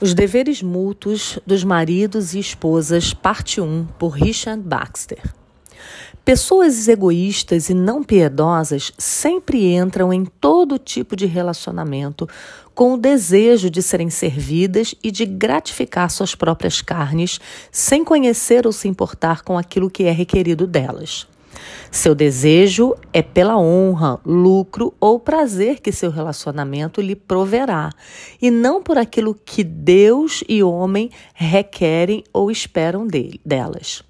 Os deveres mútuos dos maridos e esposas, parte 1, por Richard Baxter. Pessoas egoístas e não piedosas sempre entram em todo tipo de relacionamento com o desejo de serem servidas e de gratificar suas próprias carnes, sem conhecer ou se importar com aquilo que é requerido delas. Seu desejo é pela honra, lucro ou prazer que seu relacionamento lhe proverá, e não por aquilo que Deus e homem requerem ou esperam dele, delas.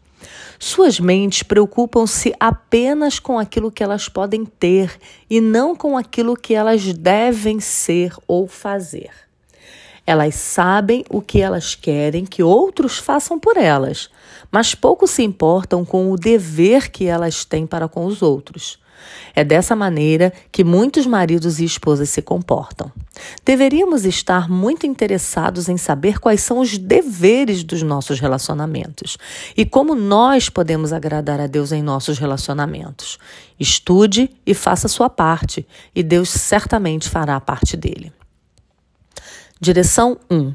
Suas mentes preocupam-se apenas com aquilo que elas podem ter e não com aquilo que elas devem ser ou fazer. Elas sabem o que elas querem que outros façam por elas, mas pouco se importam com o dever que elas têm para com os outros. É dessa maneira que muitos maridos e esposas se comportam. Deveríamos estar muito interessados em saber quais são os deveres dos nossos relacionamentos e como nós podemos agradar a Deus em nossos relacionamentos. Estude e faça sua parte, e Deus certamente fará a parte dele. Direção 1.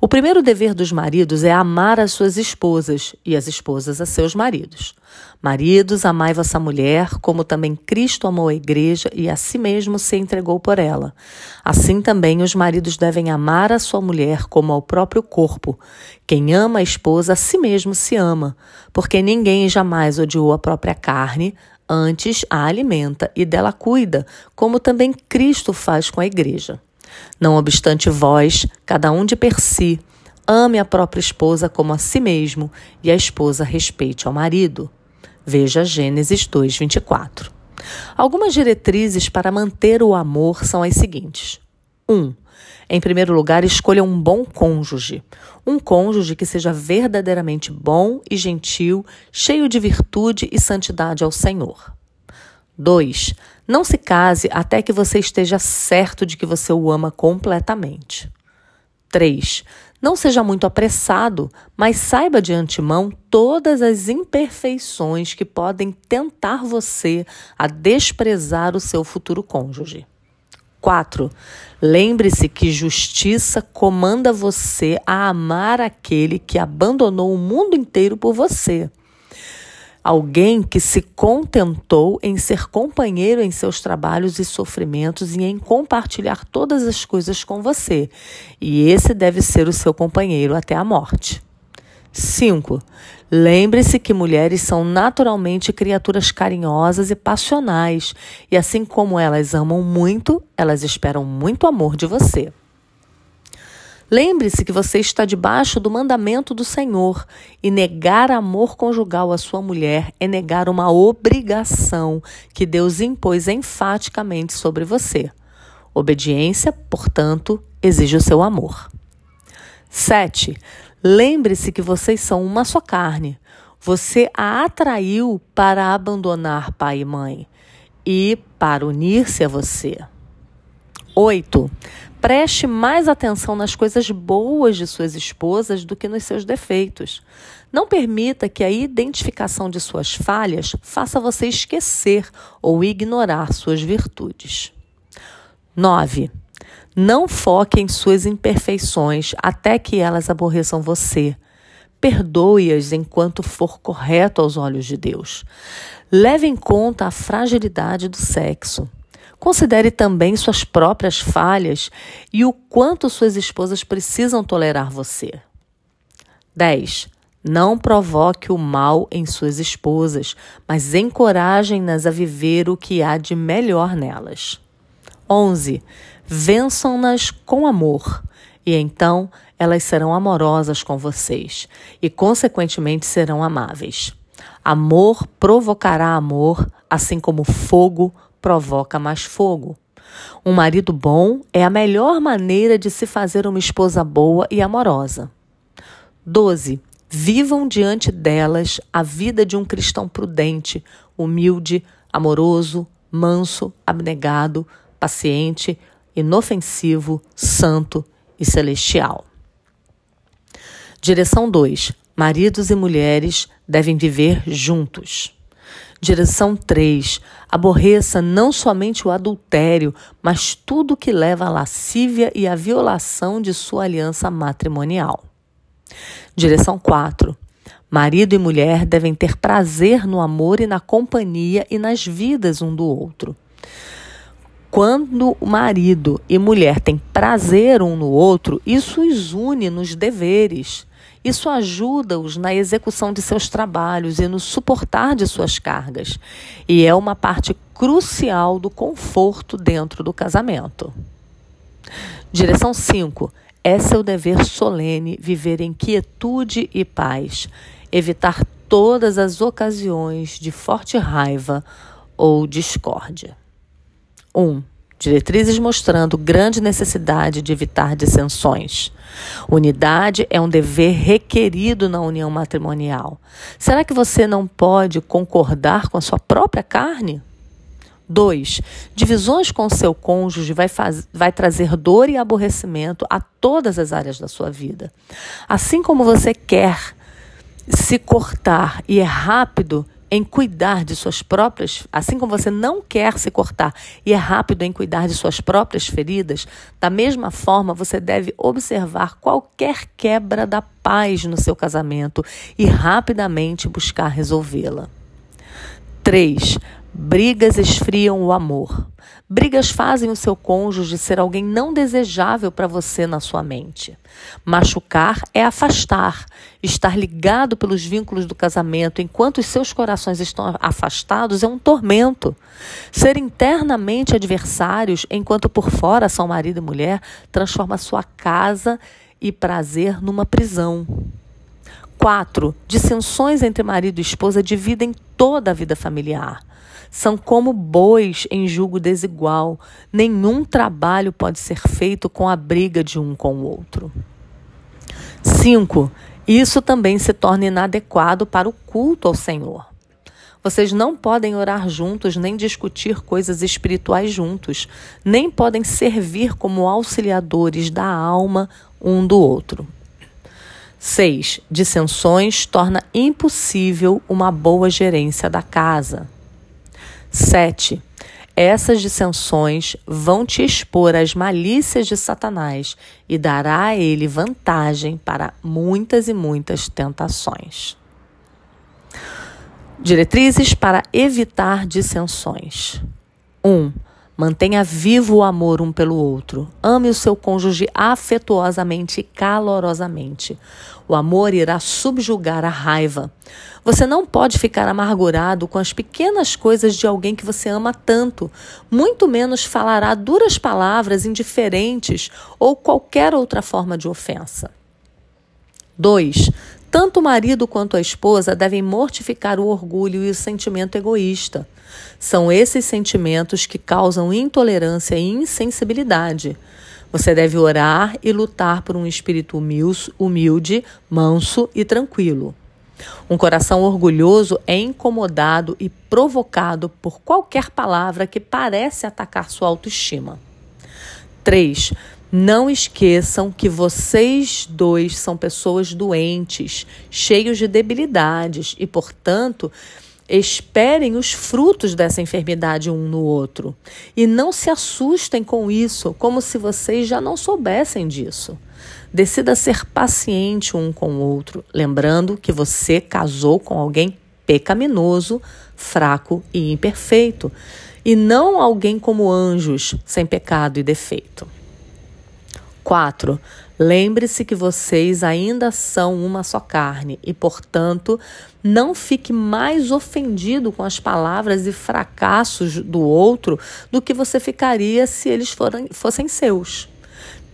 O primeiro dever dos maridos é amar as suas esposas e as esposas a seus maridos. Maridos, amai vossa mulher, como também Cristo amou a igreja e a si mesmo se entregou por ela. Assim também os maridos devem amar a sua mulher como ao próprio corpo. Quem ama a esposa a si mesmo se ama, porque ninguém jamais odiou a própria carne, antes a alimenta e dela cuida, como também Cristo faz com a igreja. Não obstante vós, cada um de per si, ame a própria esposa como a si mesmo, e a esposa respeite ao marido. Veja Gênesis 2, 24. Algumas diretrizes para manter o amor são as seguintes: 1. Um, em primeiro lugar, escolha um bom cônjuge. Um cônjuge que seja verdadeiramente bom e gentil, cheio de virtude e santidade ao Senhor. 2. Não se case até que você esteja certo de que você o ama completamente. 3. Não seja muito apressado, mas saiba de antemão todas as imperfeições que podem tentar você a desprezar o seu futuro cônjuge. 4. Lembre-se que justiça comanda você a amar aquele que abandonou o mundo inteiro por você. Alguém que se contentou em ser companheiro em seus trabalhos e sofrimentos e em compartilhar todas as coisas com você. E esse deve ser o seu companheiro até a morte. 5. Lembre-se que mulheres são naturalmente criaturas carinhosas e passionais, e assim como elas amam muito, elas esperam muito amor de você. Lembre-se que você está debaixo do mandamento do Senhor e negar amor conjugal à sua mulher é negar uma obrigação que Deus impôs enfaticamente sobre você. Obediência, portanto, exige o seu amor. 7. Lembre-se que vocês são uma só carne. Você a atraiu para abandonar pai e mãe e para unir-se a você. 8. Preste mais atenção nas coisas boas de suas esposas do que nos seus defeitos. Não permita que a identificação de suas falhas faça você esquecer ou ignorar suas virtudes. 9. Não foque em suas imperfeições até que elas aborreçam você. Perdoe-as enquanto for correto aos olhos de Deus. Leve em conta a fragilidade do sexo. Considere também suas próprias falhas e o quanto suas esposas precisam tolerar você. 10. Não provoque o mal em suas esposas, mas encorajem-nas a viver o que há de melhor nelas. 11. Vençam-nas com amor, e então elas serão amorosas com vocês e, consequentemente, serão amáveis. Amor provocará amor, assim como fogo provoca mais fogo. Um marido bom é a melhor maneira de se fazer uma esposa boa e amorosa. 12. Vivam diante delas a vida de um cristão prudente, humilde, amoroso, manso, abnegado, paciente, inofensivo, santo e celestial. Direção 2. Maridos e mulheres devem viver juntos. Direção 3. Aborreça não somente o adultério, mas tudo que leva à lascívia e à violação de sua aliança matrimonial. Direção 4. Marido e mulher devem ter prazer no amor e na companhia e nas vidas um do outro. Quando o marido e mulher têm prazer um no outro, isso os une nos deveres isso ajuda-os na execução de seus trabalhos e no suportar de suas cargas, e é uma parte crucial do conforto dentro do casamento. Direção 5. É seu dever solene viver em quietude e paz, evitar todas as ocasiões de forte raiva ou discórdia. 1. Um, diretrizes mostrando grande necessidade de evitar dissensões. Unidade é um dever requerido na união matrimonial. Será que você não pode concordar com a sua própria carne? 2. Divisões com seu cônjuge vai, faz, vai trazer dor e aborrecimento a todas as áreas da sua vida. Assim como você quer se cortar e é rápido em cuidar de suas próprias, assim como você não quer se cortar e é rápido em cuidar de suas próprias feridas, da mesma forma você deve observar qualquer quebra da paz no seu casamento e rapidamente buscar resolvê-la. 3. Brigas esfriam o amor. Brigas fazem o seu cônjuge ser alguém não desejável para você na sua mente. Machucar é afastar, estar ligado pelos vínculos do casamento enquanto os seus corações estão afastados é um tormento. Ser internamente adversários enquanto por fora são marido e mulher transforma sua casa e prazer numa prisão. 4. Dissensões entre marido e esposa dividem toda a vida familiar. São como bois em julgo desigual. Nenhum trabalho pode ser feito com a briga de um com o outro. 5. Isso também se torna inadequado para o culto ao Senhor. Vocês não podem orar juntos, nem discutir coisas espirituais juntos, nem podem servir como auxiliadores da alma um do outro. 6. Dissensões torna impossível uma boa gerência da casa. 7. Essas dissensões vão te expor às malícias de Satanás e dará a ele vantagem para muitas e muitas tentações. Diretrizes para evitar dissensões. 1. Um, Mantenha vivo o amor um pelo outro. Ame o seu cônjuge afetuosamente e calorosamente. O amor irá subjugar a raiva. Você não pode ficar amargurado com as pequenas coisas de alguém que você ama tanto, muito menos falará duras palavras indiferentes ou qualquer outra forma de ofensa. 2. Tanto o marido quanto a esposa devem mortificar o orgulho e o sentimento egoísta. São esses sentimentos que causam intolerância e insensibilidade. Você deve orar e lutar por um espírito humilde, manso e tranquilo. Um coração orgulhoso é incomodado e provocado por qualquer palavra que parece atacar sua autoestima. 3. Não esqueçam que vocês dois são pessoas doentes, cheios de debilidades e, portanto, esperem os frutos dessa enfermidade um no outro. E não se assustem com isso, como se vocês já não soubessem disso. Decida ser paciente um com o outro, lembrando que você casou com alguém pecaminoso, fraco e imperfeito, e não alguém como anjos, sem pecado e defeito. 4. Lembre-se que vocês ainda são uma só carne e, portanto, não fique mais ofendido com as palavras e fracassos do outro do que você ficaria se eles fossem seus.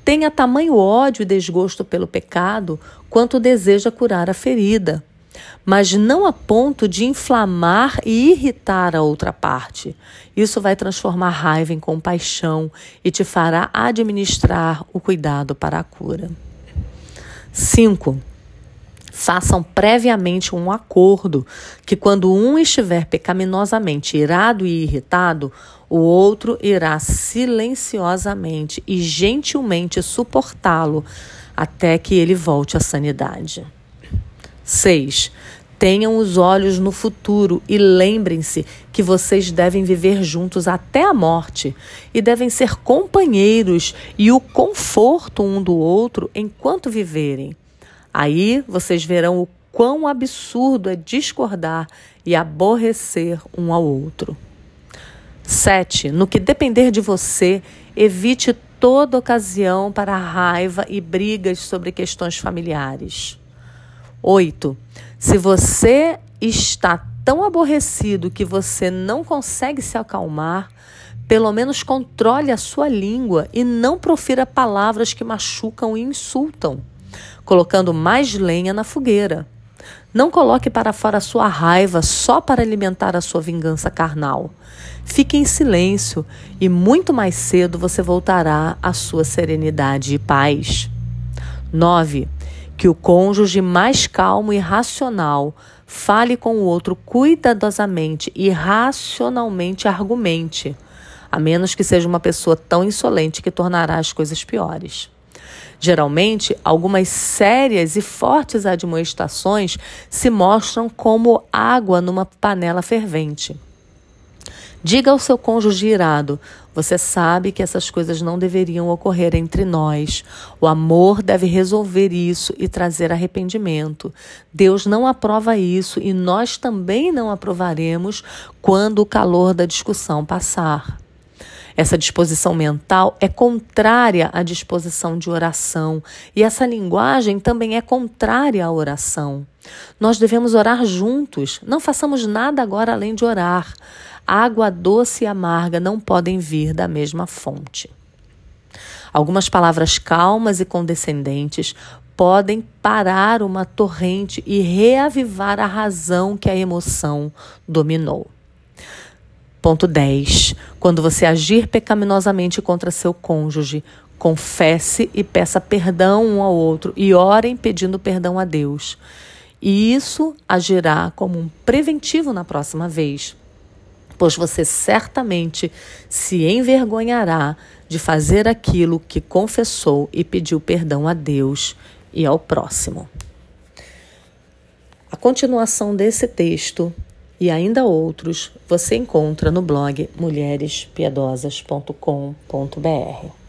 Tenha tamanho ódio e desgosto pelo pecado quanto deseja curar a ferida mas não a ponto de inflamar e irritar a outra parte. Isso vai transformar raiva em compaixão e te fará administrar o cuidado para a cura. 5. Façam previamente um acordo que, quando um estiver pecaminosamente irado e irritado, o outro irá silenciosamente e gentilmente suportá-lo até que ele volte à sanidade. 6. Tenham os olhos no futuro e lembrem-se que vocês devem viver juntos até a morte e devem ser companheiros e o conforto um do outro enquanto viverem. Aí vocês verão o quão absurdo é discordar e aborrecer um ao outro. 7. No que depender de você, evite toda ocasião para raiva e brigas sobre questões familiares. 8. Se você está tão aborrecido que você não consegue se acalmar, pelo menos controle a sua língua e não profira palavras que machucam e insultam, colocando mais lenha na fogueira. Não coloque para fora a sua raiva só para alimentar a sua vingança carnal. Fique em silêncio e muito mais cedo você voltará à sua serenidade e paz. 9 que o cônjuge mais calmo e racional fale com o outro cuidadosamente e racionalmente argumente, a menos que seja uma pessoa tão insolente que tornará as coisas piores. Geralmente, algumas sérias e fortes admoestações se mostram como água numa panela fervente. Diga ao seu cônjuge irado: você sabe que essas coisas não deveriam ocorrer entre nós. O amor deve resolver isso e trazer arrependimento. Deus não aprova isso e nós também não aprovaremos quando o calor da discussão passar. Essa disposição mental é contrária à disposição de oração, e essa linguagem também é contrária à oração. Nós devemos orar juntos, não façamos nada agora além de orar água doce e amarga não podem vir da mesma fonte. Algumas palavras calmas e condescendentes podem parar uma torrente e reavivar a razão que a emoção dominou. Ponto 10. Quando você agir pecaminosamente contra seu cônjuge, confesse e peça perdão um ao outro e orem pedindo perdão a Deus. E isso agirá como um preventivo na próxima vez pois você certamente se envergonhará de fazer aquilo que confessou e pediu perdão a Deus e ao próximo. A continuação desse texto e ainda outros você encontra no blog mulherespiedosas.com.br.